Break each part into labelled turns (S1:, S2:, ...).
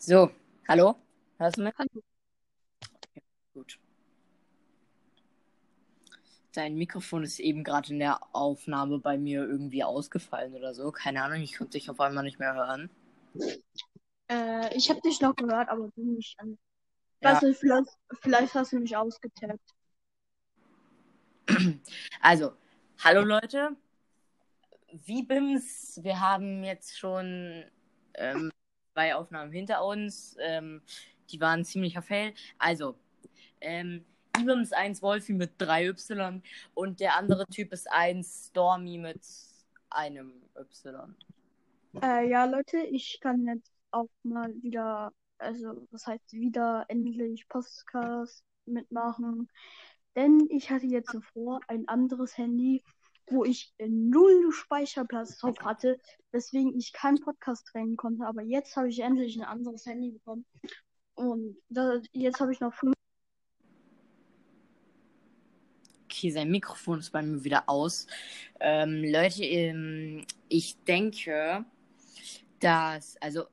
S1: So, hallo? Hörst du mich?
S2: Hallo.
S1: Gut. Dein Mikrofon ist eben gerade in der Aufnahme bei mir irgendwie ausgefallen oder so. Keine Ahnung, ich konnte dich auf einmal nicht mehr hören.
S2: Äh, ich habe dich noch gehört, aber du nicht an.
S1: Ja.
S2: Weiß nicht, vielleicht, vielleicht hast du mich ausgetaggt.
S1: Also, hallo Leute. Wie Bims, wir haben jetzt schon ähm, zwei Aufnahmen hinter uns. Ähm, die waren ziemlicher Fail. Also, ähm, Ibim ist 1 Wolfi mit 3Y und der andere Typ ist 1 Stormy mit einem Y.
S2: Äh, ja, Leute, ich kann jetzt auch mal wieder, also was heißt wieder endlich Podcast mitmachen. Denn ich hatte jetzt zuvor ein anderes Handy, wo ich äh, null Speicherplatz drauf hatte, weswegen ich keinen Podcast drehen konnte. Aber jetzt habe ich endlich ein anderes Handy bekommen. Und da, jetzt habe ich noch fünf.
S1: Okay, sein Mikrofon ist bei mir wieder aus. Ähm, Leute, ähm, ich denke, dass, also,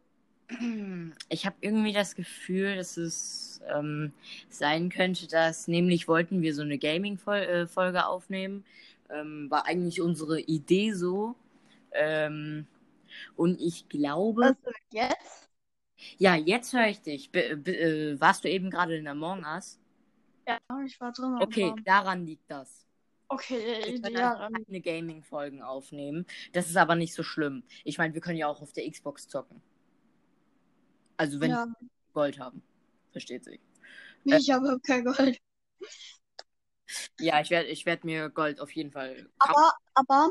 S1: ich habe irgendwie das Gefühl, dass es ähm, sein könnte, dass nämlich wollten wir so eine Gaming-Folge aufnehmen. Ähm, war eigentlich unsere Idee so. Ähm, und ich glaube.
S2: Also jetzt?
S1: Ja, jetzt höre ich dich. Be äh, warst du eben gerade in Among Us?
S2: Ja, ich war drin.
S1: Okay,
S2: aber-
S1: daran liegt das.
S2: Okay,
S1: Wir
S2: ja,
S1: keine Gaming-Folgen aufnehmen. Das ist aber nicht so schlimm. Ich meine, wir können ja auch auf der Xbox zocken. Also wenn
S2: ja.
S1: wir Gold haben. Versteht sich.
S2: Nee, ich habe kein Gold.
S1: Ja, ich werde ich werd mir Gold auf jeden Fall.
S2: Aber, aber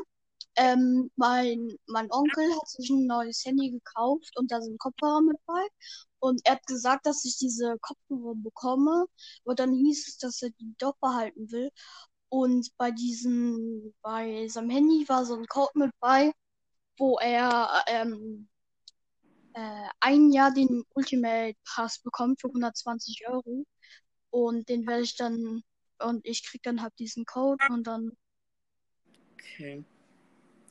S2: ähm, mein, mein Onkel hat sich ein neues Handy gekauft und da sind Kopfhörer mit bei. Und er hat gesagt, dass ich diese Kopfhörer bekomme. Und dann hieß es, dass er die doch behalten will. Und bei diesem, bei seinem Handy war so ein Code mit bei, wo er ähm, äh, ein Jahr den Ultimate Pass bekommt für 120 Euro. Und den werde ich dann, und ich krieg dann halt diesen Code und dann
S1: Okay.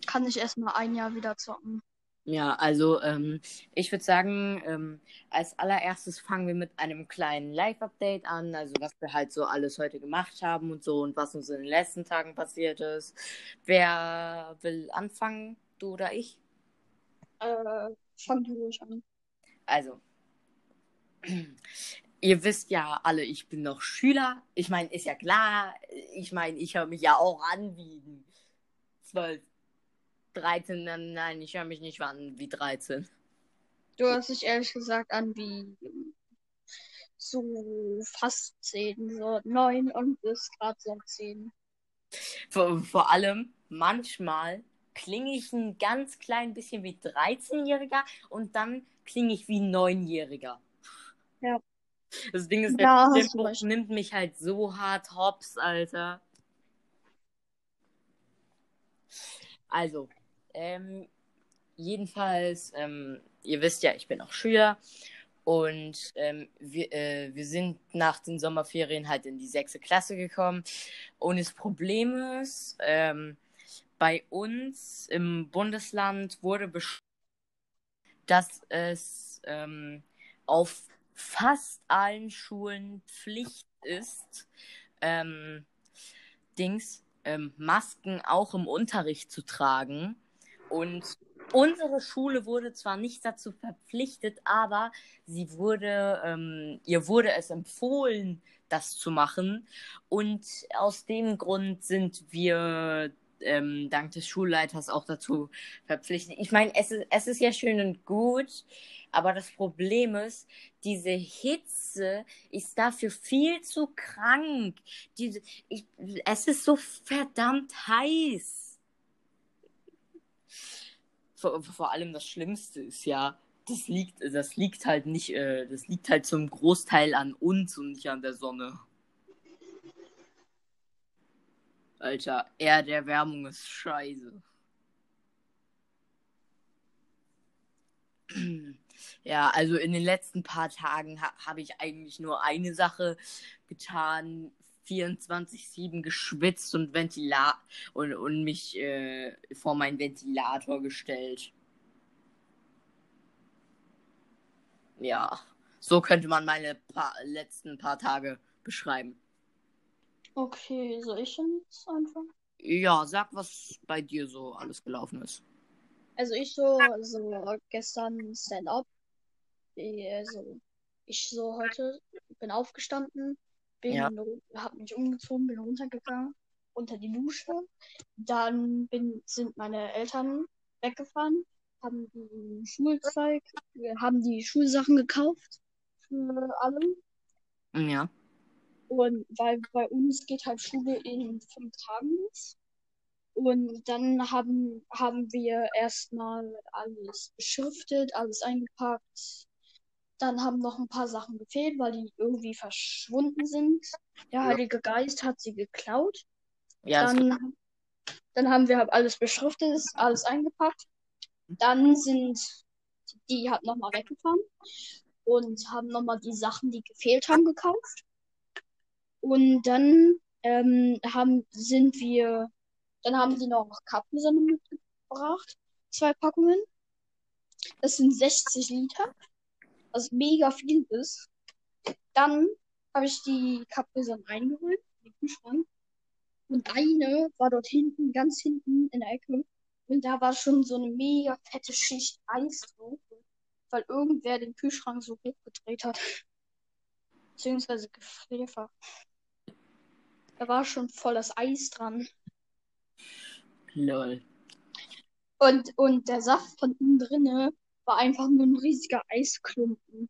S2: kann ich erstmal ein Jahr wieder zocken.
S1: Ja, also ähm, ich würde sagen, ähm, als allererstes fangen wir mit einem kleinen Live-Update an, also was wir halt so alles heute gemacht haben und so und was uns in den letzten Tagen passiert ist. Wer will anfangen, du oder ich?
S2: Äh, fang du ruhig an.
S1: Also, ihr wisst ja alle, ich bin noch Schüler. Ich meine, ist ja klar. Ich meine, ich höre mich ja auch an wie 12, 13. Nein, Nein, ich höre mich nicht an wie 13.
S2: Du hörst dich ehrlich gesagt an wie so fast 10, so 9 und bist gerade so 10.
S1: Vor, vor allem, manchmal klinge ich ein ganz klein bisschen wie 13-Jähriger und dann klinge ich wie 9-Jähriger. Das Ding ist,
S2: Ja,
S1: der
S2: recht.
S1: nimmt mich halt so hart hops, Alter. Also, ähm, jedenfalls, ähm, ihr wisst ja, ich bin auch Schüler und ähm, wir, äh, wir sind nach den Sommerferien halt in die sechste Klasse gekommen. Und das Problem ist, ähm, bei uns im Bundesland wurde beschlossen, dass es ähm, auf fast allen Schulen Pflicht ist, ähm, Dings, ähm, Masken auch im Unterricht zu tragen. Und unsere Schule wurde zwar nicht dazu verpflichtet, aber sie wurde, ähm, ihr wurde es empfohlen, das zu machen. Und aus dem Grund sind wir ähm, dank des Schulleiters auch dazu verpflichtet. Ich meine, es ist, es ist ja schön und gut, aber das Problem ist, diese Hitze ist dafür viel zu krank. Diese, ich, es ist so verdammt heiß. Vor, vor allem das Schlimmste ist ja, das liegt, das liegt halt nicht, äh, das liegt halt zum Großteil an uns und nicht an der Sonne. Alter, Erderwärmung ist scheiße. Ja, also in den letzten paar Tagen ha habe ich eigentlich nur eine Sache getan. 24-7 geschwitzt und Ventila und, und mich äh, vor meinen Ventilator gestellt. ja, so könnte man meine paar, letzten paar Tage beschreiben.
S2: Okay, soll ich denn jetzt anfangen?
S1: Ja, sag, was bei dir so alles gelaufen ist.
S2: Also ich so, so gestern Stand-up. Also ich so heute bin aufgestanden, bin,
S1: Ja.
S2: hab mich umgezogen, bin runtergegangen unter die Dusche. Dann bin, sind meine Eltern weggefahren, haben die Schulzeug, haben die Schulsachen gekauft für alle.
S1: Ja.
S2: Und weil bei uns geht halt Schule in fünf Tagen. Und dann haben, haben wir erstmal alles beschriftet, alles eingepackt. Dann haben noch ein paar Sachen gefehlt, weil die irgendwie verschwunden sind. Der Heilige Geist hat sie geklaut.
S1: Ja,
S2: Dann, dann haben wir halt alles beschriftet, alles eingepackt. Dann sind die halt nochmal weggefahren und haben nochmal die Sachen, die gefehlt haben, gekauft. Und dann ähm, haben, sind wir, dann haben die noch Capri-Sonne mitgebracht. Zwei Packungen. Das sind 60 Liter, was mega viel ist. Dann habe ich die Capri-Sonne reingeholt, in den Kühlschrank. Und eine war dort hinten, ganz hinten in der Ecke. Und da war schon so eine mega fette Schicht Eis drauf. Weil irgendwer den Kühlschrank so hochgedreht hat. Beziehungsweise gefrierfach. Da war schon voll das Eis dran.
S1: Lol.
S2: Und, und der Saft von innen drinne war einfach nur ein riesiger Eisklumpen.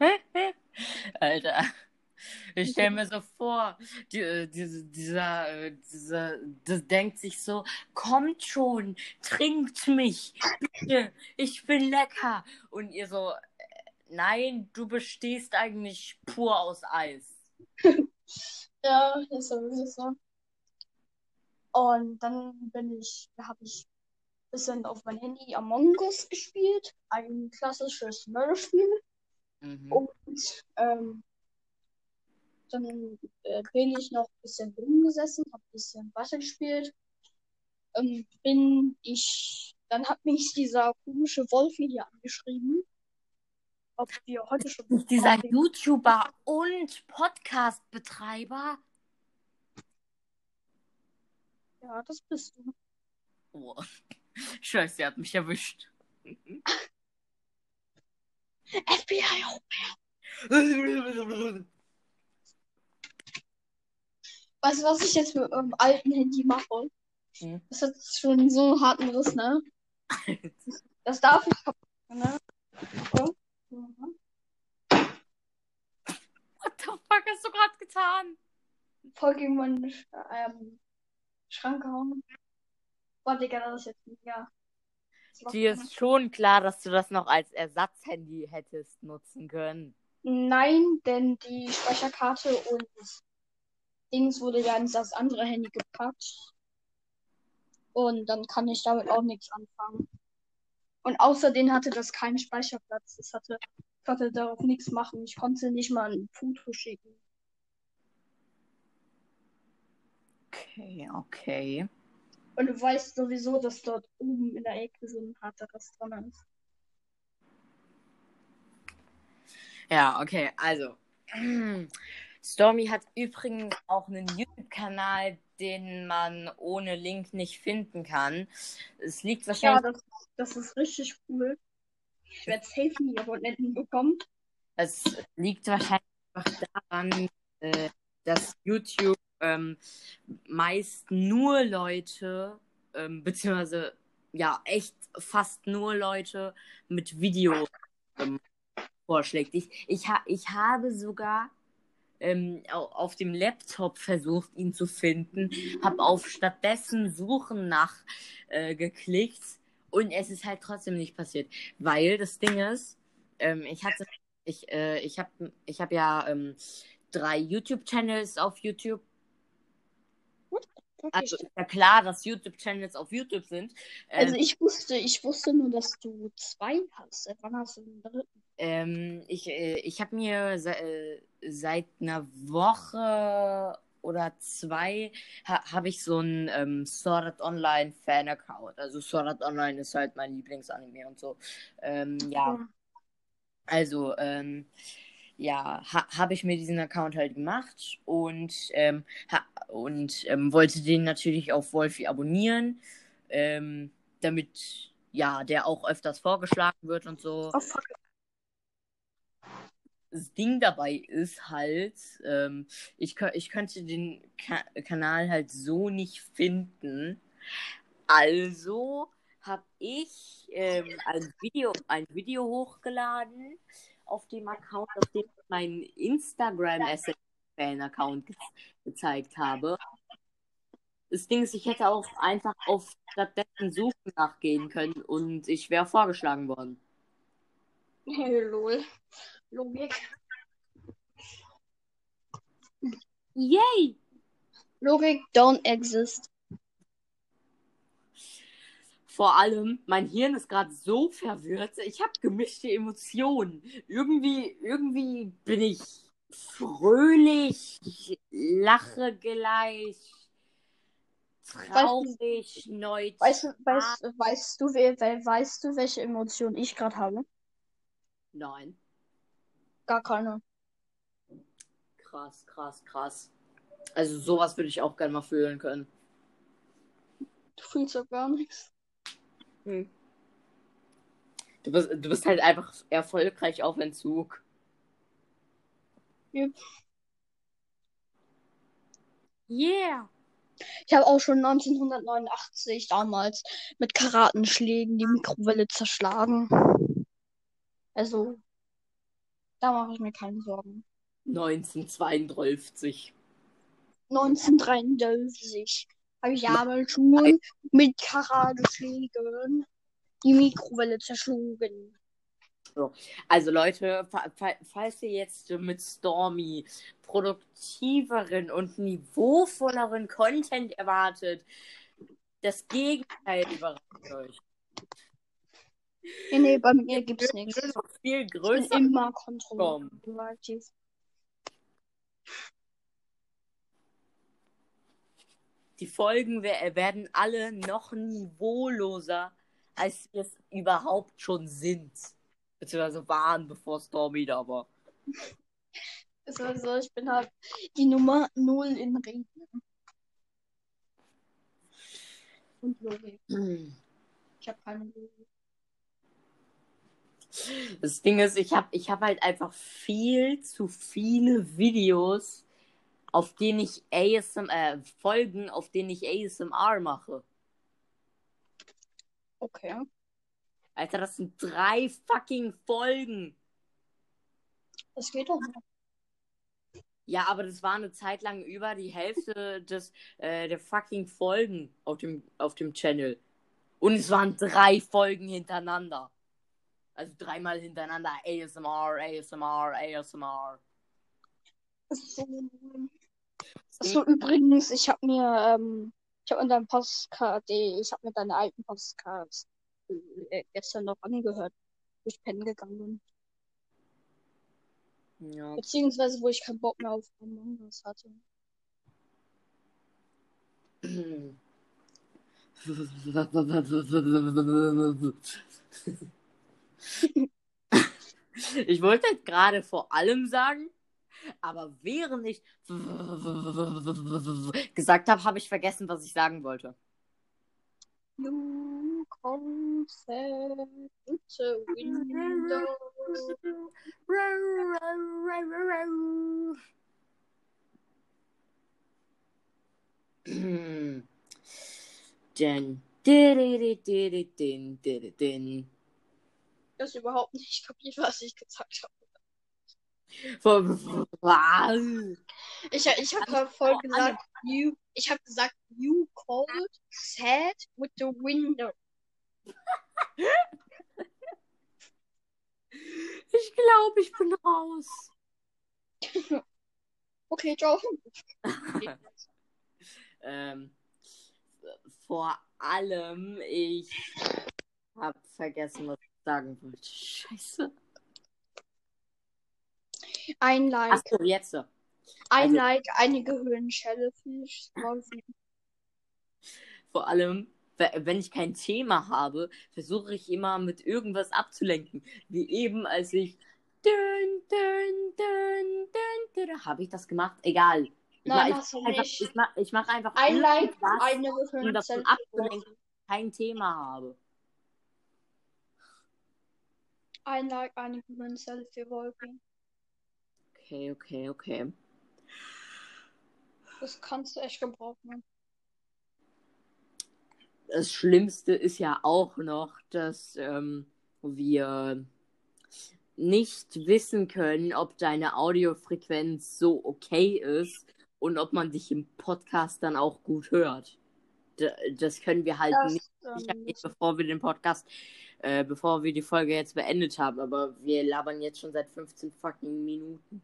S1: Alter. Ich stelle mir so vor, die, äh, diese, dieser, äh, dieser, das denkt sich so, kommt schon, trinkt mich, bitte, ich bin lecker. Und ihr so, äh, nein, du bestehst eigentlich pur aus Eis.
S2: Ja, ist ist so. Und dann bin ich, da habe ich ein bisschen auf mein Handy Among Us gespielt. Ein klassisches Mörderspiel.
S1: Mhm.
S2: Und ähm, dann äh, bin ich noch ein bisschen rumgesessen, habe ein bisschen weitergespielt. Ähm, bin ich, dann hat mich dieser komische Wolfi hier angeschrieben, ob wir heute schon
S1: Nicht dieser. YouTuber und Podcast-Betreiber.
S2: Ja, das bist du.
S1: Oh. Scheiße, er hat mich erwischt.
S2: FBI auch. Weißt du, was ich jetzt mit meinem alten Handy mache?
S1: Hm.
S2: Das hat schon so einen harten Riss, ne? Das darf ich kaputt, ne? So. Mhm.
S1: What the fuck hast du gerade getan?
S2: Voll gegen meinen Sch- ähm, Schrank gehauen. Boah, Digga, das ist jetzt mega.
S1: Dir ist schon klar, dass du das noch als Ersatzhandy hättest nutzen können.
S2: Nein, denn die Speicherkarte und Dings wurde ja in das andere Handy gepackt. Und dann kann ich damit auch nichts anfangen. Und außerdem hatte das keinen Speicherplatz. Das hatte, ich konnte darauf nichts machen. Ich konnte nicht mal ein Foto schicken.
S1: Okay, okay.
S2: Und du weißt sowieso, dass dort oben in der Ecke so ein harter Rest dran ist.
S1: Ja, okay, also. Stormy hat übrigens auch einen YouTube-Kanal, den man ohne Link nicht finden kann. Es liegt
S2: Ja,
S1: wahrscheinlich,
S2: das, das ist richtig cool. Ich werde safe nie Abonnenten bekommen.
S1: es liegt wahrscheinlich einfach daran, äh, dass YouTube ähm, meist nur Leute, ähm, beziehungsweise ja, echt fast nur Leute mit Video ähm, vorschlägt. Ich, ich, ha ich habe sogar ähm, au- auf dem Laptop versucht, ihn zu finden, habe auf stattdessen Suchen nach äh, geklickt und es ist halt trotzdem nicht passiert, weil das Ding ist, ähm, ich hatte, ich, äh, ich habe, ich habe ja ähm, drei YouTube-Channels auf YouTube. Also ist ja klar, dass YouTube-Channels auf YouTube sind. Ähm,
S2: Also ich wusste, ich wusste nur, dass du zwei hast. Wann hast du den dritten?
S1: Ähm, ich äh, ich habe mir se äh, seit einer Woche oder zwei ha habe ich so einen ähm, Sword Art Online Fan-Account. Also Sword Art Online ist halt mein Lieblingsanime und so. Ähm, ja, Also, ähm, ja, ha habe ich mir diesen Account halt gemacht und, ähm, und ähm, wollte den natürlich auf Wolfi abonnieren, ähm, damit ja der auch öfters vorgeschlagen wird und so.
S2: Oh, fuck.
S1: Das Ding dabei ist halt, ähm, ich, ich könnte den Ka Kanal halt so nicht finden. Also habe ich ähm, ein, Video, ein Video hochgeladen auf dem Account, auf dem ich meinen Instagram-Fan-Account ge gezeigt habe. Das Ding ist, ich hätte auch einfach auf stattdessen Suchen nachgehen können und ich wäre vorgeschlagen worden.
S2: Lol. Logik.
S1: Yay!
S2: Logik don't exist.
S1: Vor allem, mein Hirn ist gerade so verwirrt. Ich habe gemischte Emotionen. Irgendwie, irgendwie bin ich fröhlich, lache gleich, traurig, neutral.
S2: Weißt, du- weißt, weißt, du, weißt du, welche Emotion ich gerade habe?
S1: Nein.
S2: Gar keine.
S1: Krass, krass, krass. Also sowas würde ich auch gerne mal fühlen können.
S2: Du fühlst doch gar nichts.
S1: Hm. Du bist, du bist halt einfach erfolgreich auf Entzug.
S2: Yep.
S1: Yeah.
S2: Ich habe auch schon 1989 damals mit Karatenschlägen die Mikrowelle zerschlagen. Also, da mache ich mir keine Sorgen.
S1: 1932.
S2: 1933 habe ich damals schon mit Karateschlägen die Mikrowelle zerschlagen.
S1: Also Leute, fa fa falls ihr jetzt mit Stormy produktiveren und niveauvolleren Content erwartet, das Gegenteil überrascht euch.
S2: Nee, nee, bei mir gibt's nichts.
S1: Wird noch viel
S2: Ich bin
S1: größer
S2: immer kontrolliert.
S1: Die Folgen wer- werden alle noch niveauloser, als wir es überhaupt schon sind. Beziehungsweise waren, bevor Stormy da war.
S2: Ist also, ich bin halt die Nummer 0 in Reden. Und Logik. Ich habe keine Logik.
S1: Das Ding ist, ich habe ich hab halt einfach viel zu viele Videos, auf denen ich ASMR, äh, Folgen, auf denen ich ASMR mache.
S2: Okay.
S1: Alter, das sind drei fucking Folgen.
S2: Das geht doch noch.
S1: Ja, aber das war eine Zeit lang über die Hälfte des, äh, der fucking Folgen auf dem, auf dem Channel. Und es waren drei Folgen hintereinander. Also dreimal hintereinander ASMR, ASMR, ASMR.
S2: So. Achso, übrigens, ich habe mir, ähm, ich habe in deinem Postcard, ich habe mir deine alten Postcards äh, gestern noch angehört, wo ich pennen gegangen bin.
S1: Ja.
S2: Beziehungsweise, wo ich keinen Bock mehr auf Among Us hatte.
S1: Ich wollte jetzt gerade vor allem sagen, aber während ich gesagt habe, habe ich vergessen, was ich sagen wollte.
S2: You concept a window.
S1: Denn.
S2: Habe überhaupt nicht kapiert, was ich gesagt habe.
S1: din.
S2: Ich, ich habe voll gesagt, you, ich habe gesagt, you called sad with the window.
S1: Ich glaube, ich bin raus.
S2: Okay, ciao.
S1: ähm, vor allem, ich habe vergessen, was ich sagen wollte. Scheiße.
S2: Ein Like,
S1: Achso, jetzt.
S2: ein
S1: also-
S2: Like, Gehirnschelle für Smallfeet.
S1: Vor allem, we- wenn ich kein Thema habe, versuche ich immer mit irgendwas abzulenken. Wie eben, als ich. Habe ich das gemacht? Egal. Ich
S2: Nein,
S1: mach,
S2: hast du
S1: ich, einfach,
S2: nicht.
S1: ich, mach, ich mach einfach
S2: Ein Like,
S1: irgendwas,
S2: eine
S1: um davon abzulenken, kein Thema habe.
S2: Ein Like, eine Referenz für Wolfie.
S1: Okay, okay, okay.
S2: Das kannst du echt gebrauchen.
S1: Das Schlimmste ist ja auch noch, dass ähm, wir nicht wissen können, ob deine Audiofrequenz so okay ist und ob man dich im Podcast dann auch gut hört. Das können wir halt
S2: Das,
S1: nicht nicht, bevor wir den Podcast, äh, bevor wir die Folge jetzt beendet haben. Aber wir labern jetzt schon seit 15 fucking Minuten.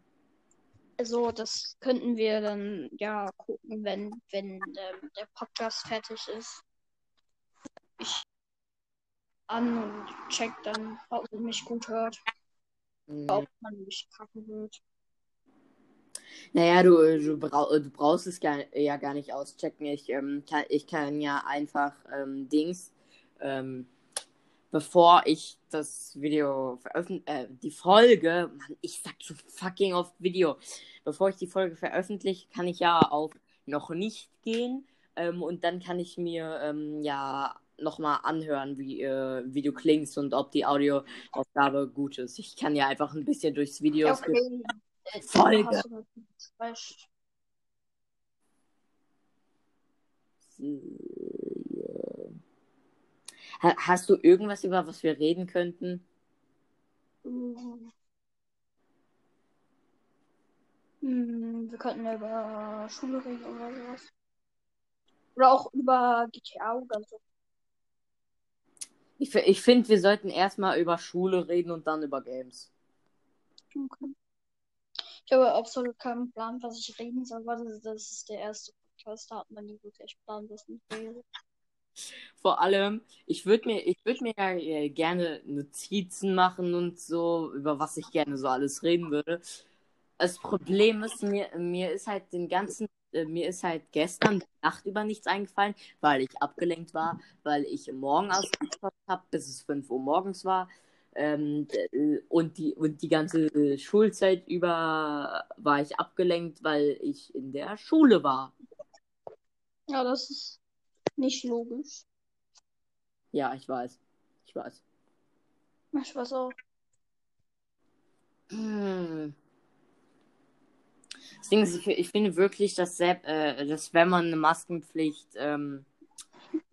S2: also, das könnten wir dann ja gucken, wenn, wenn ähm, der Podcast fertig ist. Ich an und check dann, ob man mich gut hört,
S1: Mhm.
S2: ob man mich kacke hört.
S1: Naja, du, du, brau du brauchst es gar, ja gar nicht auschecken. Ich, ähm, kann, ich kann ja einfach ähm, Dings, ähm, bevor ich das Video veröffentliche, äh, die Folge, Mann, ich sag so fucking oft Video, bevor ich die Folge veröffentliche, kann ich ja auf noch nicht gehen ähm, und dann kann ich mir ähm, ja nochmal anhören, wie, äh, wie du klingst und ob die Audioaufgabe gut ist. Ich kann ja einfach ein bisschen durchs Video
S2: okay.
S1: Folge.
S2: hast du
S1: irgendwas, über was wir reden könnten?
S2: Mhm. Hm, wir könnten ja über Schule reden oder sowas. Oder auch über GTA oder so.
S1: Ich, ich finde, wir sollten erstmal über Schule reden und dann über Games.
S2: Okay. Ich habe absolut keinen Plan, was ich reden soll, weil das, ist der erste Podcast, da hat man nie wirklich Plan, was ich rede.
S1: Vor allem, ich würde mir, ich mir ja gerne Notizen machen und so, über was ich gerne so alles reden würde. Das Problem ist, mir, mir ist halt den ganzen, äh, mir ist halt gestern Nacht über nichts eingefallen, weil ich abgelenkt war, weil ich morgen ausgeschlafen habe, bis es 5 Uhr morgens war. Ähm, und die, und die ganze Schulzeit über war ich abgelenkt, weil ich in der Schule war.
S2: Ja, das ist nicht logisch.
S1: Ja, ich weiß. Ich weiß.
S2: Ich weiß auch.
S1: Hm. Das Ding ist, ich, ich finde wirklich, dass, selbst, äh, dass wenn man eine Maskenpflicht ähm,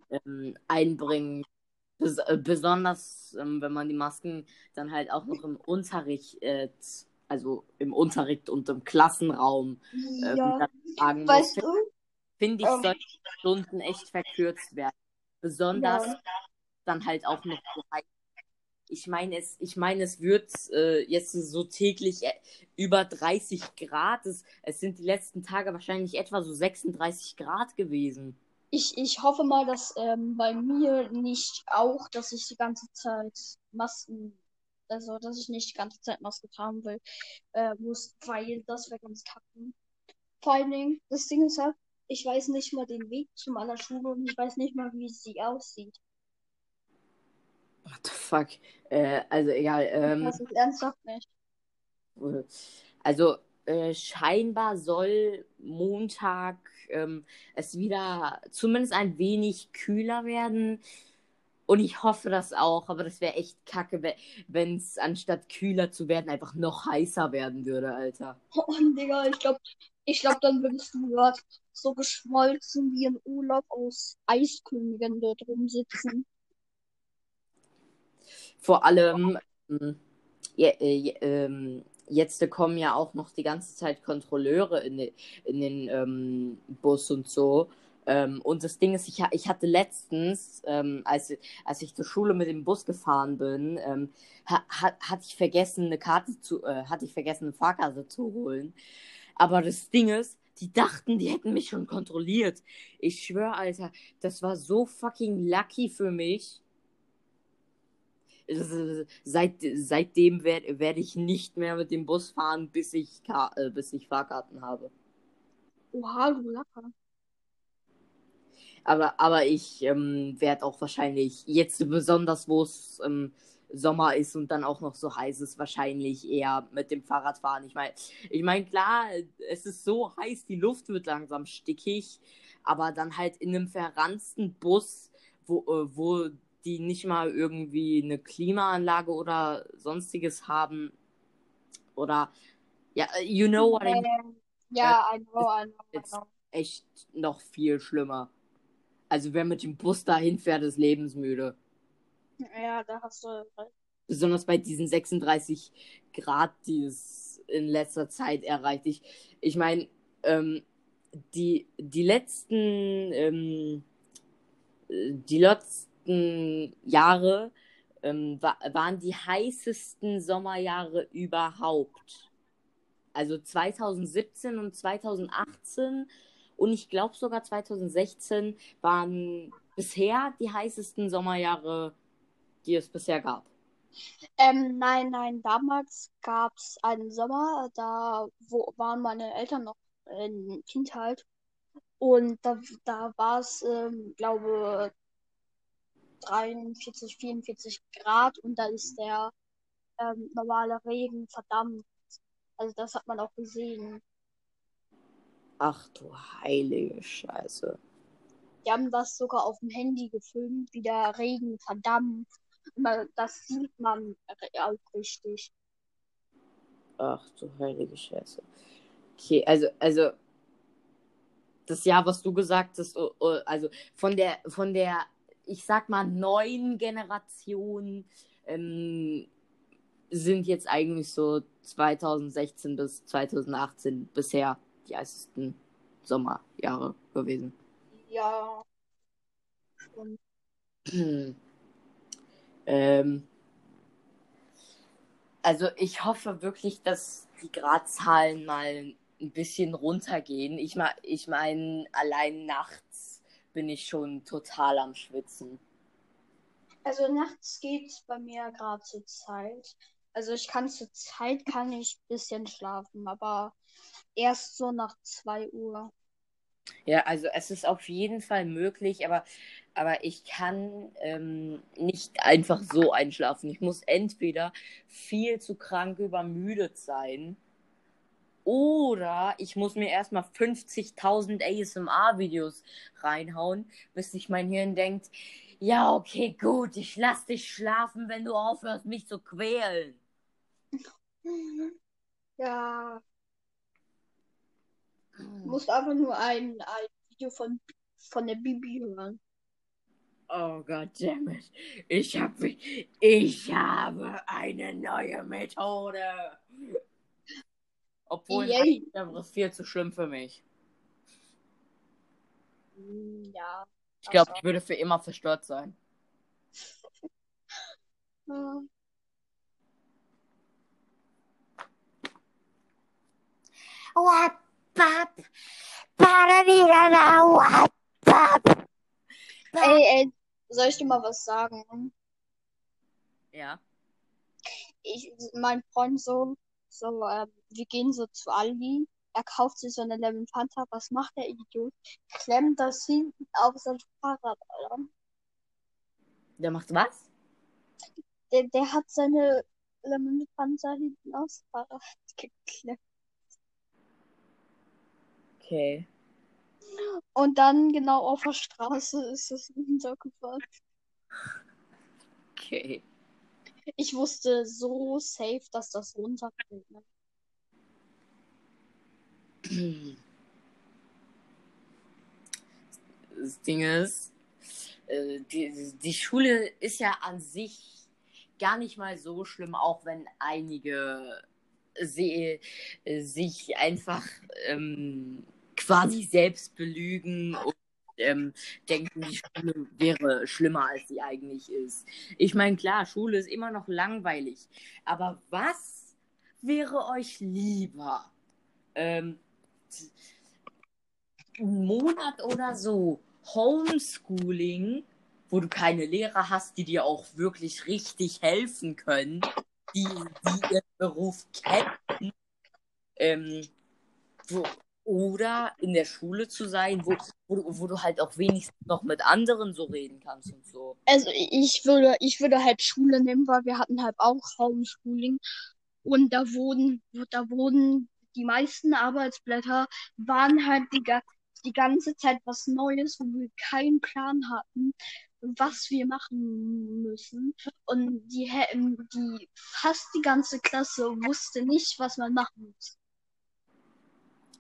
S1: ähm, einbringt, bes äh, besonders ähm, wenn man die Masken dann halt auch noch im Unterricht, äh, also im Unterricht und im Klassenraum ähm,
S2: Ja,
S1: dann tragen muss,
S2: weißt
S1: finde ich,
S2: ähm,
S1: sollten Stunden echt verkürzt werden. Besonders
S2: Ja.
S1: dann halt auch noch so heiß. Ich meine, es, ich meine, es wird äh, jetzt so täglich äh, über 30 Grad. Es, es sind die letzten Tage wahrscheinlich etwa so 36 Grad gewesen.
S2: Ich, ich hoffe mal, dass ähm, bei mir nicht auch, dass ich die ganze Zeit Masken, also dass ich nicht die ganze Zeit Maske tragen will, äh, muss, weil das wäre ganz kacke. Vor allen Dingen, das Ding ist halt, ich weiß nicht mal den Weg zu meiner Schule und ich weiß nicht mal, wie sie aussieht.
S1: What the fuck? Äh, also egal.
S2: Ich
S1: Ähm,
S2: weiß es ernsthaft nicht.
S1: Also äh, scheinbar soll Montag ähm, es wieder zumindest ein wenig kühler werden. Und ich hoffe das auch, aber das wäre echt kacke, wenn es anstatt kühler zu werden einfach noch heißer werden würde, Alter.
S2: Oh, Digga, ich glaube, ich glaub, dann würdest du gerade so geschmolzen wie im Urlaub aus Eiskönigen dort rumsitzen.
S1: Vor allem, ähm, je, äh, ähm, jetzt kommen ja auch noch die ganze Zeit Kontrolleure in, de, in den ähm, Bus und so. Ähm, und das Ding ist, ich, ich hatte letztens, ähm, als, als ich zur Schule mit dem Bus gefahren bin, ähm, ha, hatte ich vergessen, eine Karte zu, äh, hatte ich vergessen, eine Fahrkarte zu holen. Aber das Ding ist, die dachten, die hätten mich schon kontrolliert. Ich schwöre, Alter, das war so fucking lucky für mich. Seit, seitdem werde werd ich nicht mehr mit dem Bus fahren, bis ich, äh, bis ich Fahrkarten habe.
S2: Oha, du Lacker.
S1: Aber, aber ich ähm, werde auch wahrscheinlich jetzt besonders, wo es ähm, Sommer ist und dann auch noch so heiß ist, wahrscheinlich eher mit dem Fahrradfahren. Ich meine, ich meine, klar, es ist so heiß, die Luft wird langsam stickig, aber dann halt in einem verranzten Bus, wo, äh, wo die nicht mal irgendwie eine Klimaanlage oder sonstiges haben. Oder ja, you know what I mean.
S2: Ja, I know, I know, I know.
S1: Echt noch viel schlimmer. Also wer mit dem Bus dahin fährt, ist lebensmüde.
S2: Ja, da hast du recht.
S1: Besonders bei diesen 36 Grad, die es in letzter Zeit erreicht. Ich, ich meine, ähm, die, die letzten, ähm, die letzten Jahre ähm, wa waren die heißesten Sommerjahre überhaupt. Also 2017 und 2018 und ich glaube sogar 2016 waren bisher die heißesten Sommerjahre, die es bisher gab.
S2: Ähm, nein, nein, damals gab es einen Sommer, da wo waren meine Eltern noch in Kindheit. Und da, da war es, ähm, glaube 43, 44 Grad und da ist der ähm, normale Regen verdammt. Also das hat man auch gesehen.
S1: Ach du heilige Scheiße.
S2: Die haben das sogar auf dem Handy gefilmt, wie der Regen verdammt. Das sieht man auch richtig.
S1: Ach du heilige Scheiße. Okay, also, also das Jahr, was du gesagt hast, also von der, von der, ich sag mal, neuen Generation ähm, sind jetzt eigentlich so 2016 bis 2018 bisher die heißesten Sommerjahre gewesen.
S2: Ja. Schon.
S1: ähm, also ich hoffe wirklich, dass die Gradzahlen mal ein bisschen runtergehen. Ich, mein, ich meine, allein nachts bin ich schon total am Schwitzen.
S2: Also nachts geht es bei mir gerade zur Zeit. Also ich kann zur Zeit kann ich ein bisschen schlafen, aber erst so nach 2 Uhr.
S1: Ja, also es ist auf jeden Fall möglich, aber, aber ich kann ähm, nicht einfach so einschlafen. Ich muss entweder viel zu krank übermüdet sein oder ich muss mir erstmal 50.000 ASMR-Videos reinhauen, bis sich mein Hirn denkt, ja, okay, gut, ich lass dich schlafen, wenn du aufhörst, mich zu quälen.
S2: Ja. Du musst einfach nur ein, ein Video von, von der Bibi hören.
S1: Oh Gott, it. Ich habe ich habe eine neue Methode. Obwohl ist viel zu schlimm für mich.
S2: Hm, Ja.
S1: Ich glaube, ich würde für immer verstört sein.
S2: Ja. Ey, ey, soll ich dir mal was sagen?
S1: Ja.
S2: Ich, mein Freund so, so, äh, wir gehen so zu Aldi. Er kauft sich so eine Lemon Fanta. Was macht der Idiot? Klemmt das hinten auf sein Fahrrad, Alter.
S1: Der macht was?
S2: Der, der hat seine Lemon Fanta hinten aufs Fahrrad geklemmt.
S1: Okay.
S2: Und dann genau auf der Straße ist es runtergefahren.
S1: Okay.
S2: Ich wusste so safe, dass das runterfällt. Ne?
S1: Das Ding ist, äh, die, die Schule ist ja an sich gar nicht mal so schlimm, auch wenn einige se äh, sich einfach ähm, quasi selbst belügen ähm, denken, die Schule wäre schlimmer, als sie eigentlich ist. Ich meine, klar, Schule ist immer noch langweilig, aber was wäre euch lieber? Ähm, einen Monat oder so Homeschooling, wo du keine Lehrer hast, die dir auch wirklich richtig helfen können, die, die ihren Beruf kennen, ähm, wo, Oder in der Schule zu sein, wo, wo, wo du halt auch wenigstens noch mit anderen so reden kannst und so.
S2: Also ich würde, ich würde halt Schule nehmen, weil wir hatten halt auch Homeschooling und da wurden, da wurden die meisten Arbeitsblätter waren halt die, die ganze Zeit was Neues, wo wir keinen Plan hatten, was wir machen müssen. Und die, die fast die ganze Klasse wusste nicht, was man machen muss.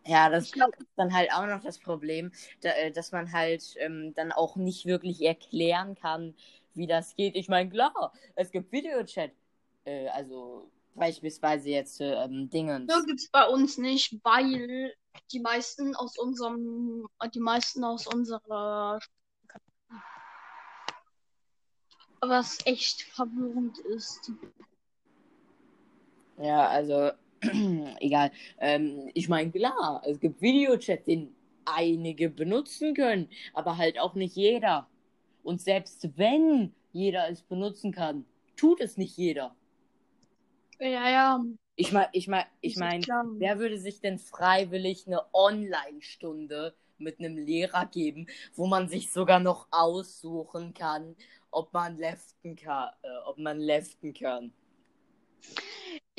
S1: Ja, das glaub, ist dann halt auch noch das Problem, da, äh, dass man halt ähm, dann auch nicht wirklich erklären kann, wie das geht. Ich meine, klar, es gibt Videochat. Äh, also beispielsweise jetzt ähm, Dingen.
S2: Gibt es bei uns nicht, weil die meisten aus unserem, die meisten aus unserer was echt verwirrend ist.
S1: Ja, also egal. Ähm, ich meine, klar, es gibt Videochat, den einige benutzen können, aber halt auch nicht jeder. Und selbst wenn jeder es benutzen kann, tut es nicht jeder.
S2: Ja, ja.
S1: Ich meine, ich meine, ich meine, wer würde sich denn freiwillig eine Online-Stunde mit einem Lehrer geben, wo man sich sogar noch aussuchen kann, ob man leften kann, äh, ob man leften kann.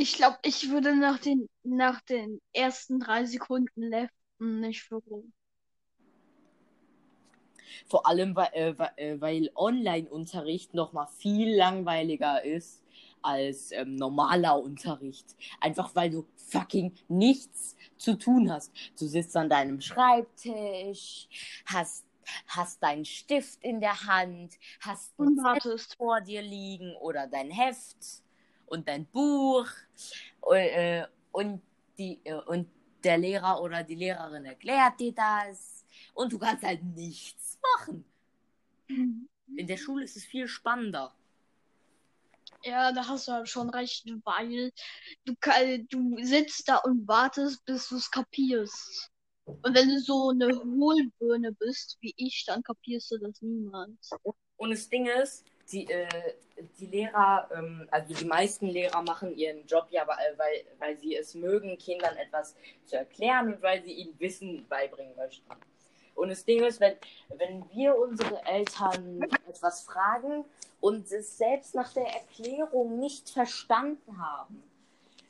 S2: Ich glaube, ich würde nach den, nach den ersten drei Sekunden leften nicht für
S1: Vor allem, weil, äh, weil äh, Online-Unterricht noch mal viel langweiliger ist als ähm, normaler Unterricht. Einfach weil du fucking nichts zu tun hast. Du sitzt an deinem Schreibtisch, hast hast deinen Stift in der Hand, hast
S2: ein Heft
S1: vor dir liegen oder dein Heft und dein Buch und, äh, und, die, äh, und der Lehrer oder die Lehrerin erklärt dir das und du kannst halt nichts machen. In der Schule ist es viel spannender.
S2: Ja, da hast du halt schon recht, weil du, du sitzt da und wartest, bis du es kapierst. Und wenn du so eine Hohlbirne bist, wie ich, dann kapierst du das niemals.
S1: Und das Ding ist, die, äh, die Lehrer, ähm, also die meisten Lehrer machen ihren Job ja, weil, weil sie es mögen, Kindern etwas zu erklären und weil sie ihnen Wissen beibringen möchten. Und das Ding ist, wenn, wenn wir unsere Eltern etwas fragen und es selbst nach der Erklärung nicht verstanden haben,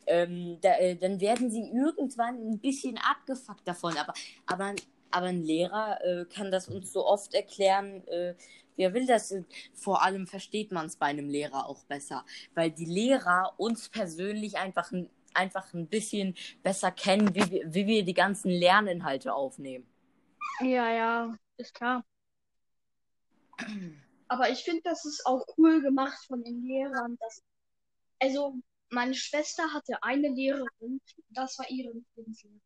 S1: ähm, da, äh, dann werden sie irgendwann ein bisschen abgefuckt davon. Aber, aber, aber ein Lehrer äh, kann das uns so oft erklären, äh, Wer will das? Vor allem versteht man es bei einem Lehrer auch besser, weil die Lehrer uns persönlich einfach, einfach ein bisschen besser kennen, wie wir, wie wir die ganzen Lerninhalte aufnehmen.
S2: Ja, ja, ist klar. Aber ich finde, das ist auch cool gemacht von den Lehrern. Dass, also, meine Schwester hatte eine Lehrerin, das war ihre Lieblingslehrerin.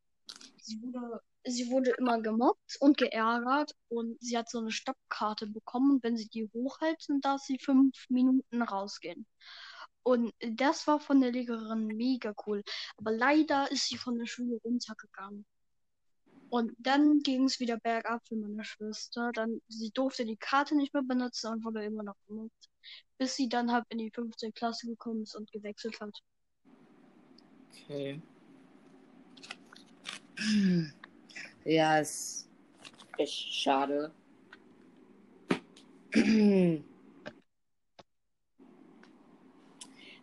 S2: Sie wurde, sie wurde immer gemobbt und geärgert und sie hat so eine Stoppkarte bekommen und wenn sie die hochhalten, darf sie fünf Minuten rausgehen. Und das war von der Lehrerin mega cool. Aber leider ist sie von der Schule runtergegangen. Und dann ging es wieder bergab für meine Schwester. Dann, sie durfte die Karte nicht mehr benutzen und wurde immer noch gemobbt. Bis sie dann halt in die 15. Klasse gekommen ist und gewechselt hat.
S1: Okay. Ja, ist echt schade.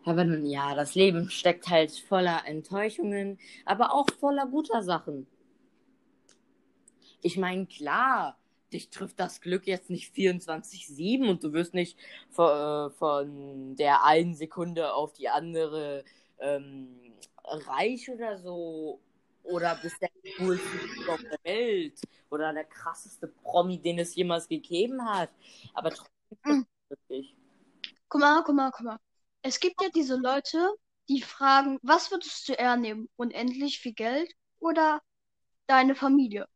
S1: Aber nun ja, das Leben steckt halt voller Enttäuschungen, aber auch voller guter Sachen ich meine, klar, dich trifft das Glück jetzt nicht 24-7 und du wirst nicht von, äh, von, der einen Sekunde auf die andere ähm, reich oder so. Oder bist der coolste auf der Welt. Oder der krasseste Promi, den es jemals gegeben hat. Aber trotzdem mhm.
S2: wirklich. Guck mal, guck mal, guck mal. Es gibt ja diese Leute, die fragen, was würdest du eher nehmen? Unendlich viel Geld oder deine Familie?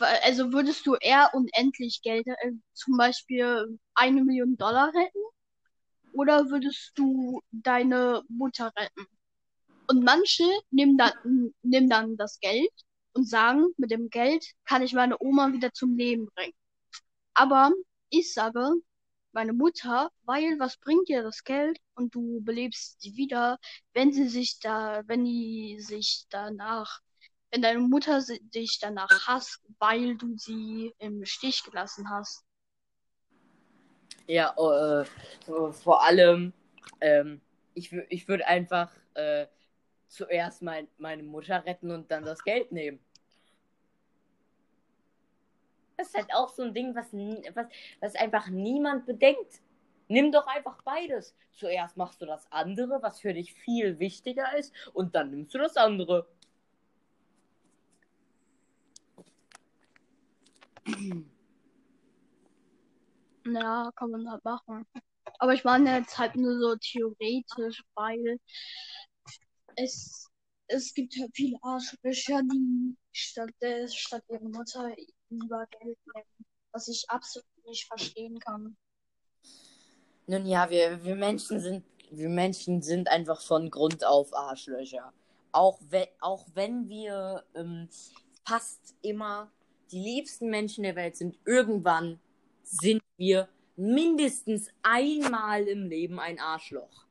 S2: also würdest du eher unendlich Geld, äh, zum Beispiel eine Million Dollar retten? Oder würdest du deine Mutter retten? Und manche nehmen dann, nehmen dann das Geld und sagen, mit dem Geld kann ich meine Oma wieder zum Leben bringen. Aber ich sage, meine Mutter, weil was bringt dir das Geld und du belebst sie wieder, wenn sie sich da, wenn die sich danach wenn deine Mutter dich danach hasst, weil du sie im Stich gelassen hast.
S1: Ja, äh, vor allem, ähm, ich, ich würde einfach äh, zuerst mein, meine Mutter retten und dann das Geld nehmen. Das ist halt auch so ein Ding, was, was, was einfach niemand bedenkt. Nimm doch einfach beides. Zuerst machst du das andere, was für dich viel wichtiger ist, und dann nimmst du das andere.
S2: Ja, kann man halt machen. Aber ich meine jetzt halt nur so theoretisch, weil es, es gibt ja viele Arschlöcher, die statt, der, statt ihrer Mutter lieber Geld nehmen. Was ich absolut nicht verstehen kann.
S1: Nun ja, wir, wir Menschen sind, wir Menschen sind einfach von Grund auf Arschlöcher. Auch wenn, auch wenn wir ähm, fast immer die liebsten Menschen der Welt sind, irgendwann sind wir mindestens einmal im Leben ein Arschloch.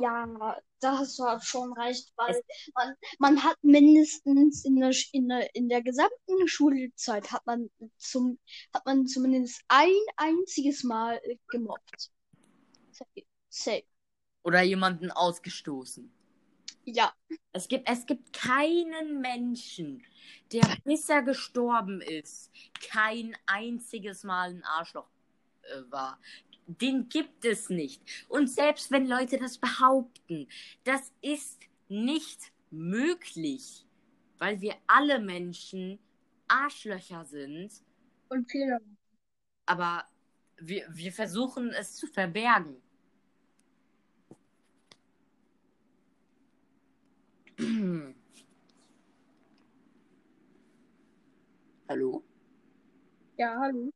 S2: Ja, da hast du halt schon recht, weil man, man hat mindestens in der, in der, in der gesamten Schulzeit hat man zum, hat man zumindest ein einziges Mal gemobbt. Safe.
S1: Oder jemanden ausgestoßen.
S2: Ja,
S1: Es gibt, es gibt keinen Menschen, der bis er gestorben ist, kein einziges Mal ein Arschloch äh, war. Den gibt es nicht. Und selbst wenn Leute das behaupten, das ist nicht möglich, weil wir alle Menschen Arschlöcher sind,
S2: und Fehler.
S1: aber wir, wir versuchen es zu verbergen. Hallo?
S2: Ja, hallo.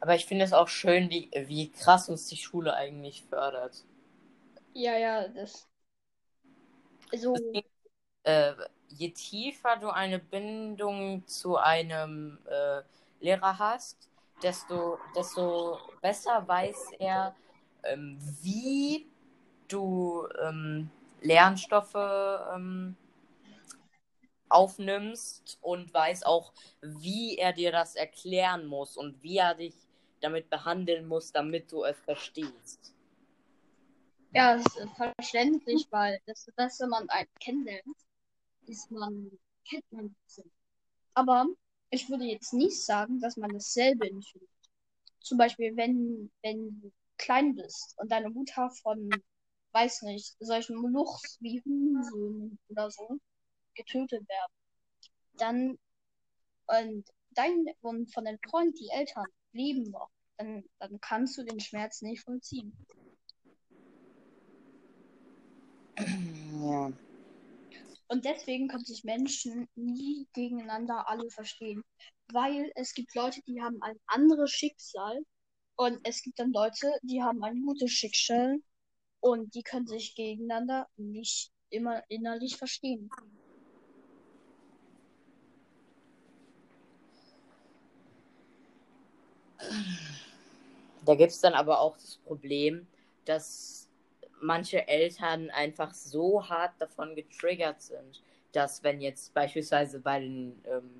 S1: Aber ich finde es auch schön, wie, wie krass uns die Schule eigentlich fördert.
S2: Ja, ja, das. So,
S1: Äh, je tiefer du eine Bindung zu einem äh, Lehrer hast, desto, desto besser weiß er, ähm, wie du ähm, Lernstoffe ähm, aufnimmst und weiß auch, wie er dir das erklären muss und wie er dich damit behandeln muss, damit du es verstehst.
S2: ja, das ist verständlich, weil desto besser man einen kennenlernt, ist man, kennt man es. Aber ich würde jetzt nicht sagen, dass man dasselbe nicht findet. Zum Beispiel, wenn, wenn du klein bist und deine Mutter von, weiß nicht, solchen Moluchs wie Hurensöhnen oder so getötet werden, dann und dein und von deinem Freund die Eltern leben noch, dann, dann kannst du den Schmerz nicht vollziehen.
S1: Ja.
S2: Und deswegen können sich Menschen nie gegeneinander alle verstehen. Weil es gibt Leute, die haben ein anderes Schicksal. Und es gibt dann Leute, die haben ein gutes Schicksal. Und die können sich gegeneinander nicht immer innerlich verstehen.
S1: Da gibt es dann aber auch das Problem, dass manche Eltern einfach so hart davon getriggert sind, dass wenn jetzt beispielsweise bei den ähm,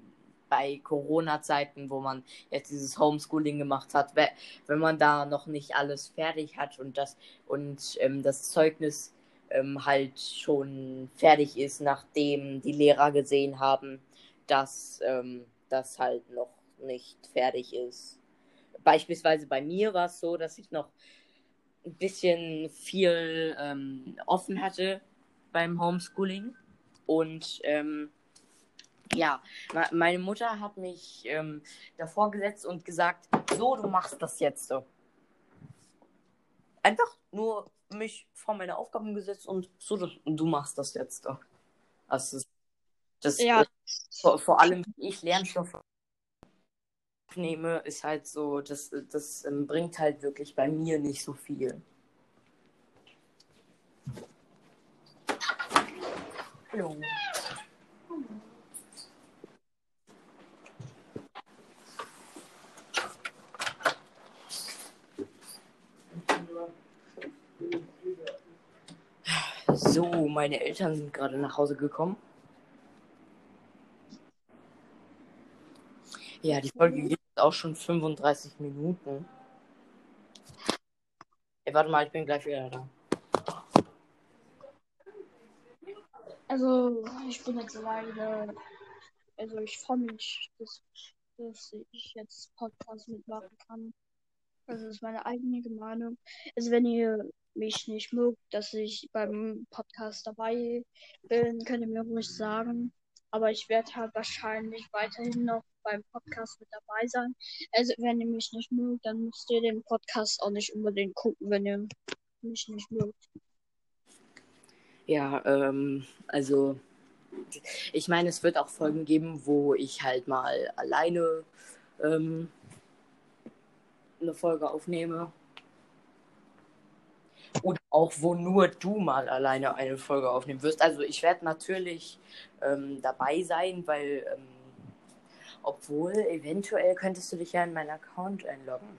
S1: bei Corona-Zeiten, wo man jetzt dieses Homeschooling gemacht hat, we- wenn man da noch nicht alles fertig hat und das und ähm, das Zeugnis ähm, halt schon fertig ist, nachdem die Lehrer gesehen haben, dass ähm, das halt noch nicht fertig ist. Beispielsweise bei mir war es so, dass ich noch ein bisschen viel ähm, offen hatte beim Homeschooling. Und ähm, ja, me- meine Mutter hat mich ähm, davor gesetzt und gesagt, so, du machst das jetzt so. Einfach nur mich vor meine Aufgaben gesetzt und so, du, du machst das jetzt so. Also, das,
S2: Ja.
S1: vor, vor allem, ich Lernstoffe nehme, ist halt so, das, das ähm, bringt halt wirklich bei mir nicht so viel. Hallo. So, meine Eltern sind gerade nach Hause gekommen. Ja, die Folge geht auch schon 35 Minuten. Ey, warte mal, ich bin gleich wieder da.
S2: Also, ich bin jetzt alleine. Also, ich freue mich, dass, dass ich jetzt Podcast mitmachen kann. Das ist meine eigene Meinung. Also, wenn ihr mich nicht mögt, dass ich beim Podcast dabei bin, könnt ihr mir ruhig sagen. Aber ich werde halt wahrscheinlich weiterhin noch beim Podcast mit dabei sein. Also, wenn ihr mich nicht mögt, dann müsst ihr den Podcast auch nicht unbedingt gucken, wenn ihr mich nicht mögt.
S1: Ja, ähm, also ich meine, es wird auch Folgen geben, wo ich halt mal alleine ähm, eine Folge aufnehme. Oder auch, wo nur du mal alleine eine Folge aufnehmen wirst. Also ich werde natürlich ähm, dabei sein, weil ähm, obwohl eventuell könntest du dich ja in meinen Account einloggen.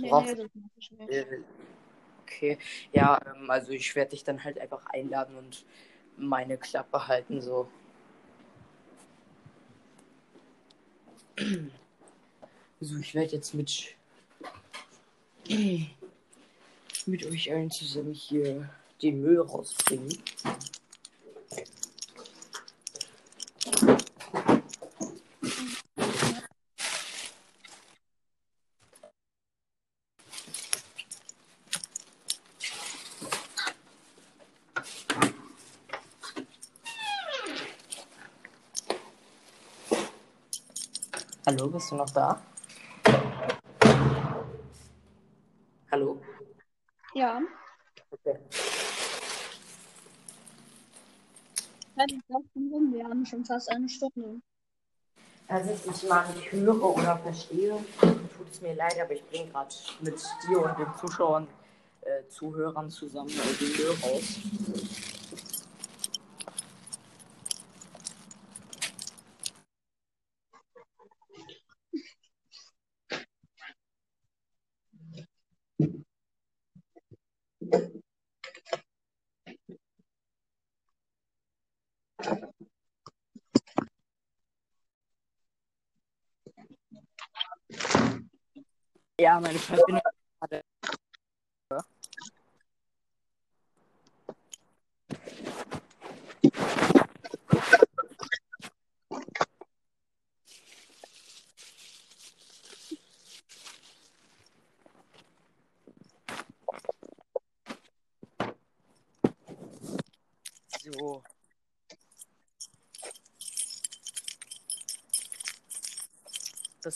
S2: Nee,
S1: brauchst
S2: nee.
S1: Äh, Okay, ja, ähm, also ich werde dich dann halt einfach einladen und meine Klappe halten, so. So, ich werde jetzt mit, mit euch allen zusammen hier den Müll rausbringen. Hallo, bist du noch da? Hallo?
S2: Ja.
S1: Okay.
S2: Die Klappen rum. Wir haben schon fast eine Stunde.
S1: Also ich mal nicht höre oder verstehe, tut es mir leid, aber ich bringe gerade mit dir und den Zuschauern, äh, Zuhörern zusammen den Müll raus. එයා මට පැතින අර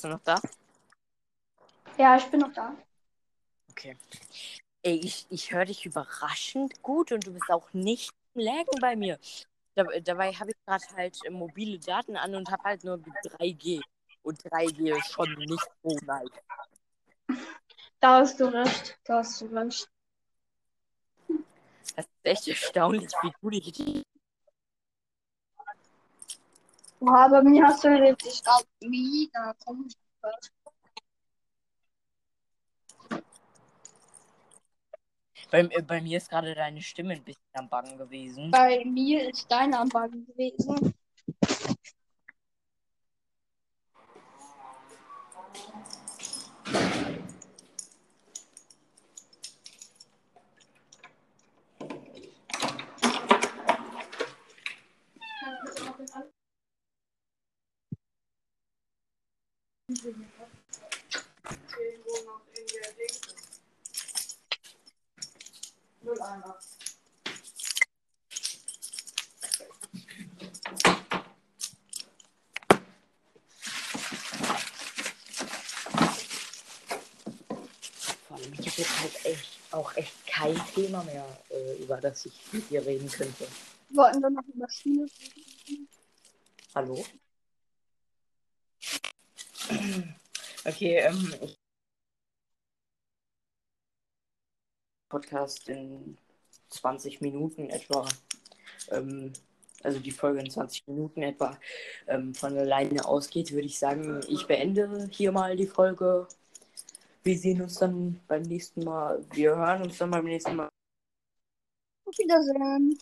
S1: Bist du noch da?
S2: Ja, ich bin noch da.
S1: Okay. Ey, ich, ich höre dich überraschend gut und du bist auch nicht im Laggen bei mir. Da, dabei habe ich gerade halt äh, mobile Daten an und habe halt nur 3G. Und 3G ist schon nicht so nice.
S2: Da hast du recht. Da hast du recht.
S1: Das ist echt erstaunlich, wie gut ich die.
S2: Boah, bei mir hast du jetzt, ich glaube, wieder komisch.
S1: Bei, äh, bei mir ist gerade deine Stimme ein bisschen am Bangen gewesen.
S2: Bei mir ist deine Anlage gewesen.
S1: Vor allem, ich habe jetzt halt echt auch echt kein Thema mehr, äh, über das ich mit dir reden könnte.
S2: Wollten wir noch über Spiele reden?
S1: Hallo? Okay, ähm, ich Podcast in 20 Minuten etwa, ähm, also die Folge in 20 Minuten etwa ähm, von alleine ausgeht, würde ich sagen, ich beende hier mal die Folge. Wir sehen uns dann beim nächsten Mal. Wir hören uns dann beim nächsten Mal.
S2: Auf Wiedersehen.